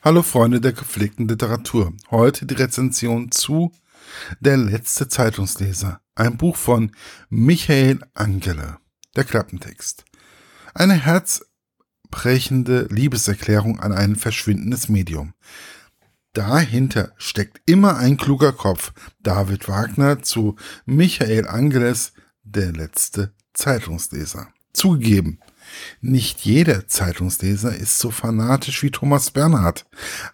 Hallo Freunde der gepflegten Literatur. Heute die Rezension zu Der letzte Zeitungsleser. Ein Buch von Michael Angele. Der Klappentext. Eine herzbrechende Liebeserklärung an ein verschwindendes Medium. Dahinter steckt immer ein kluger Kopf. David Wagner zu Michael Angeles, der letzte Zeitungsleser. Zugegeben, nicht jeder Zeitungsleser ist so fanatisch wie Thomas Bernhard,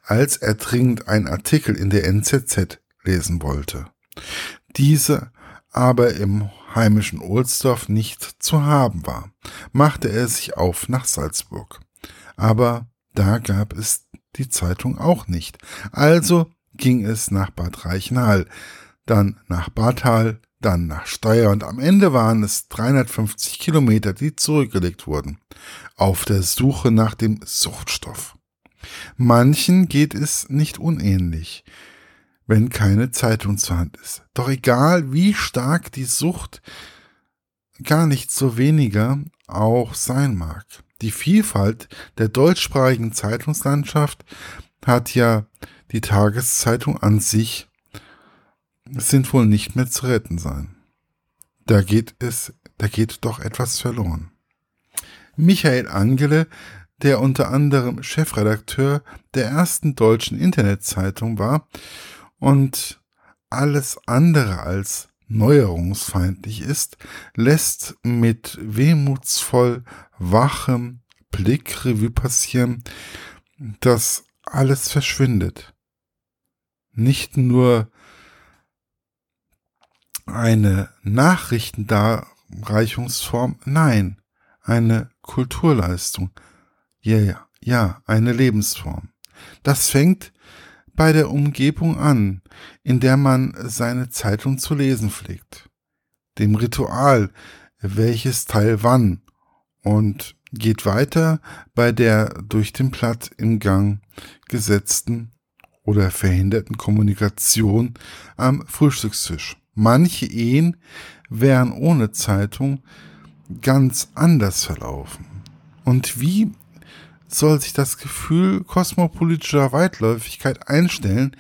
als er dringend einen Artikel in der NZZ lesen wollte. Diese aber im heimischen Ohlsdorf nicht zu haben war, machte er sich auf nach Salzburg. Aber da gab es die Zeitung auch nicht. Also ging es nach Bad Reichenhall, dann nach Bad Hall, dann nach Steyr und am Ende waren es 350 Kilometer, die zurückgelegt wurden, auf der Suche nach dem Suchtstoff. Manchen geht es nicht unähnlich, wenn keine Zeitung zur Hand ist. Doch egal, wie stark die Sucht gar nicht so weniger auch sein mag. Die Vielfalt der deutschsprachigen Zeitungslandschaft hat ja die Tageszeitung an sich sind wohl nicht mehr zu retten sein. Da geht es, da geht doch etwas verloren. Michael Angele, der unter anderem Chefredakteur der ersten deutschen Internetzeitung war und alles andere als neuerungsfeindlich ist, lässt mit wehmutsvoll wachem Blick Revue passieren, dass alles verschwindet. Nicht nur eine Nachrichtendarreichungsform, nein, eine Kulturleistung. Ja, ja, ja, eine Lebensform. Das fängt bei der Umgebung an, in der man seine Zeitung zu lesen pflegt, dem Ritual, welches Teil wann und geht weiter bei der durch den Platt im Gang gesetzten oder verhinderten Kommunikation am Frühstückstisch. Manche Ehen wären ohne Zeitung ganz anders verlaufen. Und wie soll sich das Gefühl kosmopolitischer Weitläufigkeit einstellen,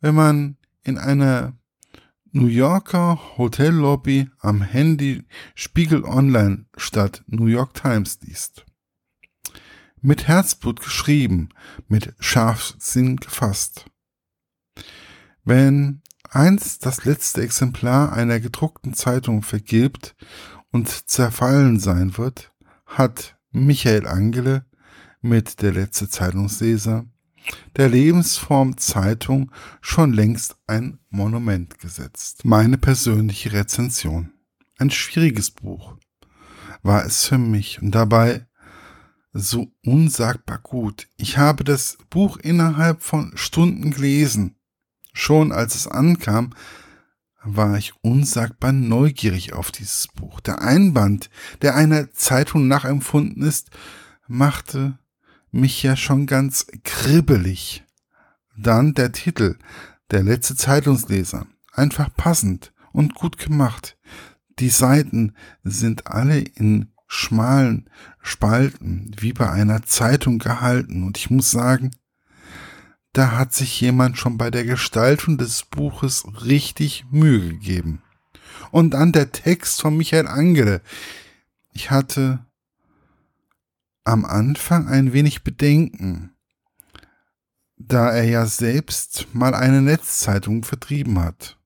wenn man in einer New Yorker Hotellobby am Handy Spiegel Online statt New York Times liest. Mit Herzblut geschrieben, mit Scharfsinn gefasst. Wenn einst das letzte Exemplar einer gedruckten Zeitung vergilbt und zerfallen sein wird, hat Michael Angele mit der letzte Zeitungsleser der Lebensform Zeitung schon längst ein Monument gesetzt. Meine persönliche Rezension. Ein schwieriges Buch war es für mich und dabei so unsagbar gut. Ich habe das Buch innerhalb von Stunden gelesen Schon als es ankam, war ich unsagbar neugierig auf dieses Buch. Der Einband, der einer Zeitung nachempfunden ist, machte mich ja schon ganz kribbelig. Dann der Titel, der letzte Zeitungsleser. Einfach passend und gut gemacht. Die Seiten sind alle in schmalen Spalten wie bei einer Zeitung gehalten und ich muss sagen, da hat sich jemand schon bei der Gestaltung des Buches richtig Mühe gegeben. Und dann der Text von Michael Angele. Ich hatte am Anfang ein wenig Bedenken, da er ja selbst mal eine Netzzeitung vertrieben hat.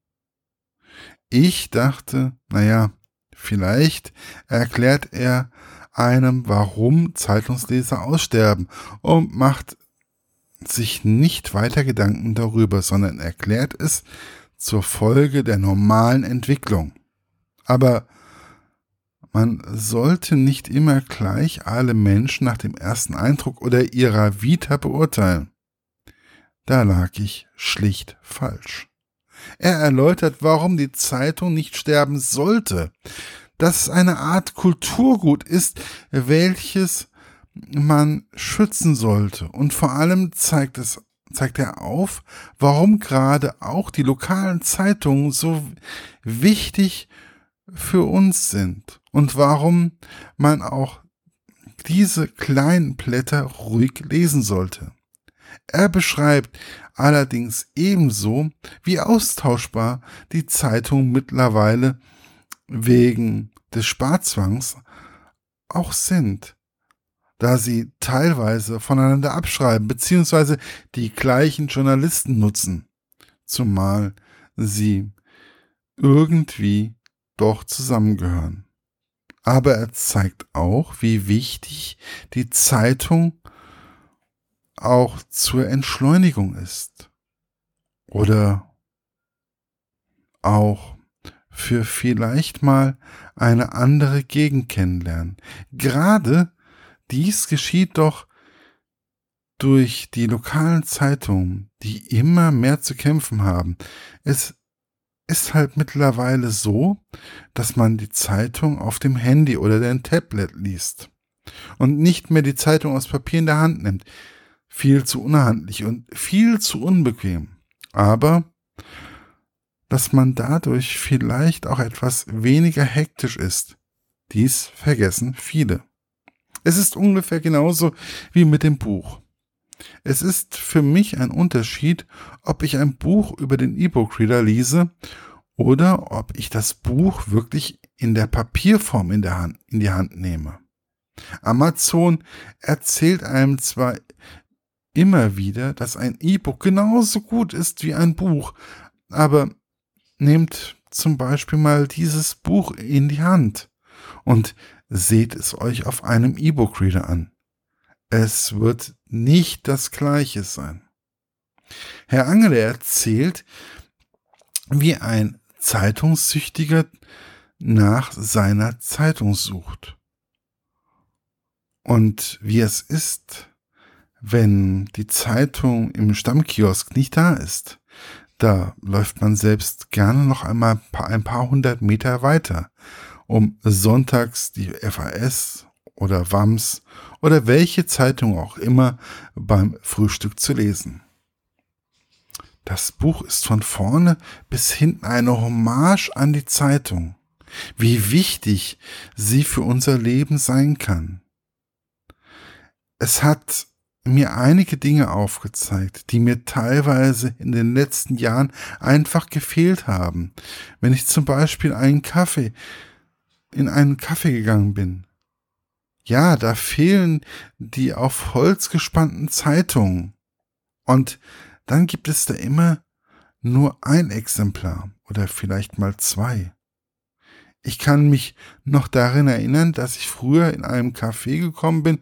Ich dachte, naja, vielleicht erklärt er einem, warum Zeitungsleser aussterben und macht sich nicht weiter Gedanken darüber, sondern erklärt es zur Folge der normalen Entwicklung. Aber man sollte nicht immer gleich alle Menschen nach dem ersten Eindruck oder ihrer Vita beurteilen. Da lag ich schlicht falsch. Er erläutert, warum die Zeitung nicht sterben sollte, dass es eine Art Kulturgut ist, welches man schützen sollte. Und vor allem zeigt es zeigt er auf, warum gerade auch die lokalen Zeitungen so wichtig für uns sind und warum man auch diese kleinen Blätter ruhig lesen sollte. Er beschreibt allerdings ebenso, wie austauschbar die Zeitungen mittlerweile wegen des Sparzwangs auch sind, da sie teilweise voneinander abschreiben bzw. die gleichen Journalisten nutzen, zumal sie irgendwie doch zusammengehören. Aber er zeigt auch, wie wichtig die Zeitung auch zur Entschleunigung ist. Oder auch für vielleicht mal eine andere Gegend kennenlernen. Gerade dies geschieht doch durch die lokalen Zeitungen, die immer mehr zu kämpfen haben. Es ist halt mittlerweile so, dass man die Zeitung auf dem Handy oder dem Tablet liest und nicht mehr die Zeitung aus Papier in der Hand nimmt. Viel zu unhandlich und viel zu unbequem. Aber dass man dadurch vielleicht auch etwas weniger hektisch ist. Dies vergessen viele. Es ist ungefähr genauso wie mit dem Buch. Es ist für mich ein Unterschied, ob ich ein Buch über den E-Book-Reader lese oder ob ich das Buch wirklich in der Papierform in, der Hand, in die Hand nehme. Amazon erzählt einem zwar immer wieder, dass ein E-Book genauso gut ist wie ein Buch, aber nehmt zum Beispiel mal dieses Buch in die Hand und seht es euch auf einem E-Book-Reader an. Es wird nicht das gleiche sein. Herr Angele erzählt, wie ein Zeitungssüchtiger nach seiner Zeitung sucht. Und wie es ist, wenn die Zeitung im Stammkiosk nicht da ist. Da läuft man selbst gerne noch einmal ein paar hundert Meter weiter, um sonntags die FAS oder WAMS oder welche Zeitung auch immer beim Frühstück zu lesen. Das Buch ist von vorne bis hinten eine Hommage an die Zeitung. Wie wichtig sie für unser Leben sein kann. Es hat mir einige Dinge aufgezeigt, die mir teilweise in den letzten Jahren einfach gefehlt haben. Wenn ich zum Beispiel einen Kaffee in einen Kaffee gegangen bin. Ja, da fehlen die auf Holz gespannten Zeitungen. Und dann gibt es da immer nur ein Exemplar oder vielleicht mal zwei. Ich kann mich noch darin erinnern, dass ich früher in einem Café gekommen bin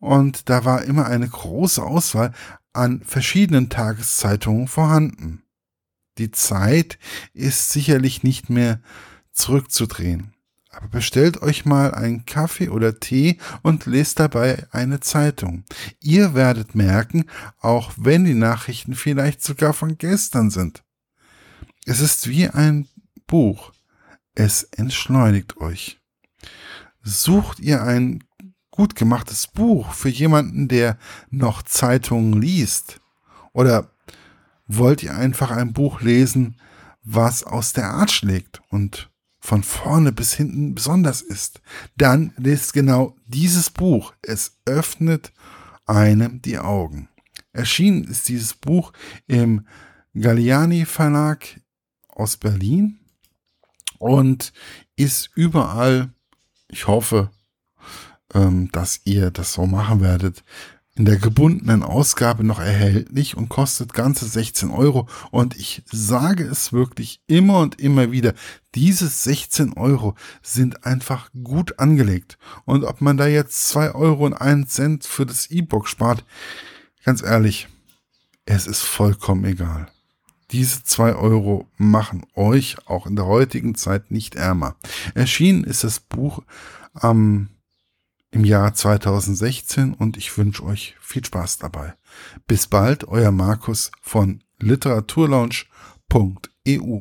und da war immer eine große Auswahl an verschiedenen Tageszeitungen vorhanden. Die Zeit ist sicherlich nicht mehr zurückzudrehen. Aber bestellt euch mal einen Kaffee oder Tee und lest dabei eine Zeitung. Ihr werdet merken, auch wenn die Nachrichten vielleicht sogar von gestern sind. Es ist wie ein Buch. Es entschleunigt euch. Sucht ihr ein gut gemachtes Buch für jemanden, der noch Zeitungen liest? Oder wollt ihr einfach ein Buch lesen, was aus der Art schlägt und von vorne bis hinten besonders ist? Dann lest genau dieses Buch. Es öffnet einem die Augen. Erschienen ist dieses Buch im Galliani Verlag aus Berlin und ist überall, ich hoffe, ähm, dass ihr das so machen werdet. In der gebundenen Ausgabe noch erhältlich und kostet ganze 16 Euro. Und ich sage es wirklich immer und immer wieder, diese 16 Euro sind einfach gut angelegt. Und ob man da jetzt 2 Euro und 1 Cent für das E-Book spart, ganz ehrlich, es ist vollkommen egal. Diese 2 Euro machen euch auch in der heutigen Zeit nicht ärmer. Erschienen ist das Buch am im Jahr 2016 und ich wünsche euch viel Spaß dabei. Bis bald, euer Markus von literaturlaunch.eu.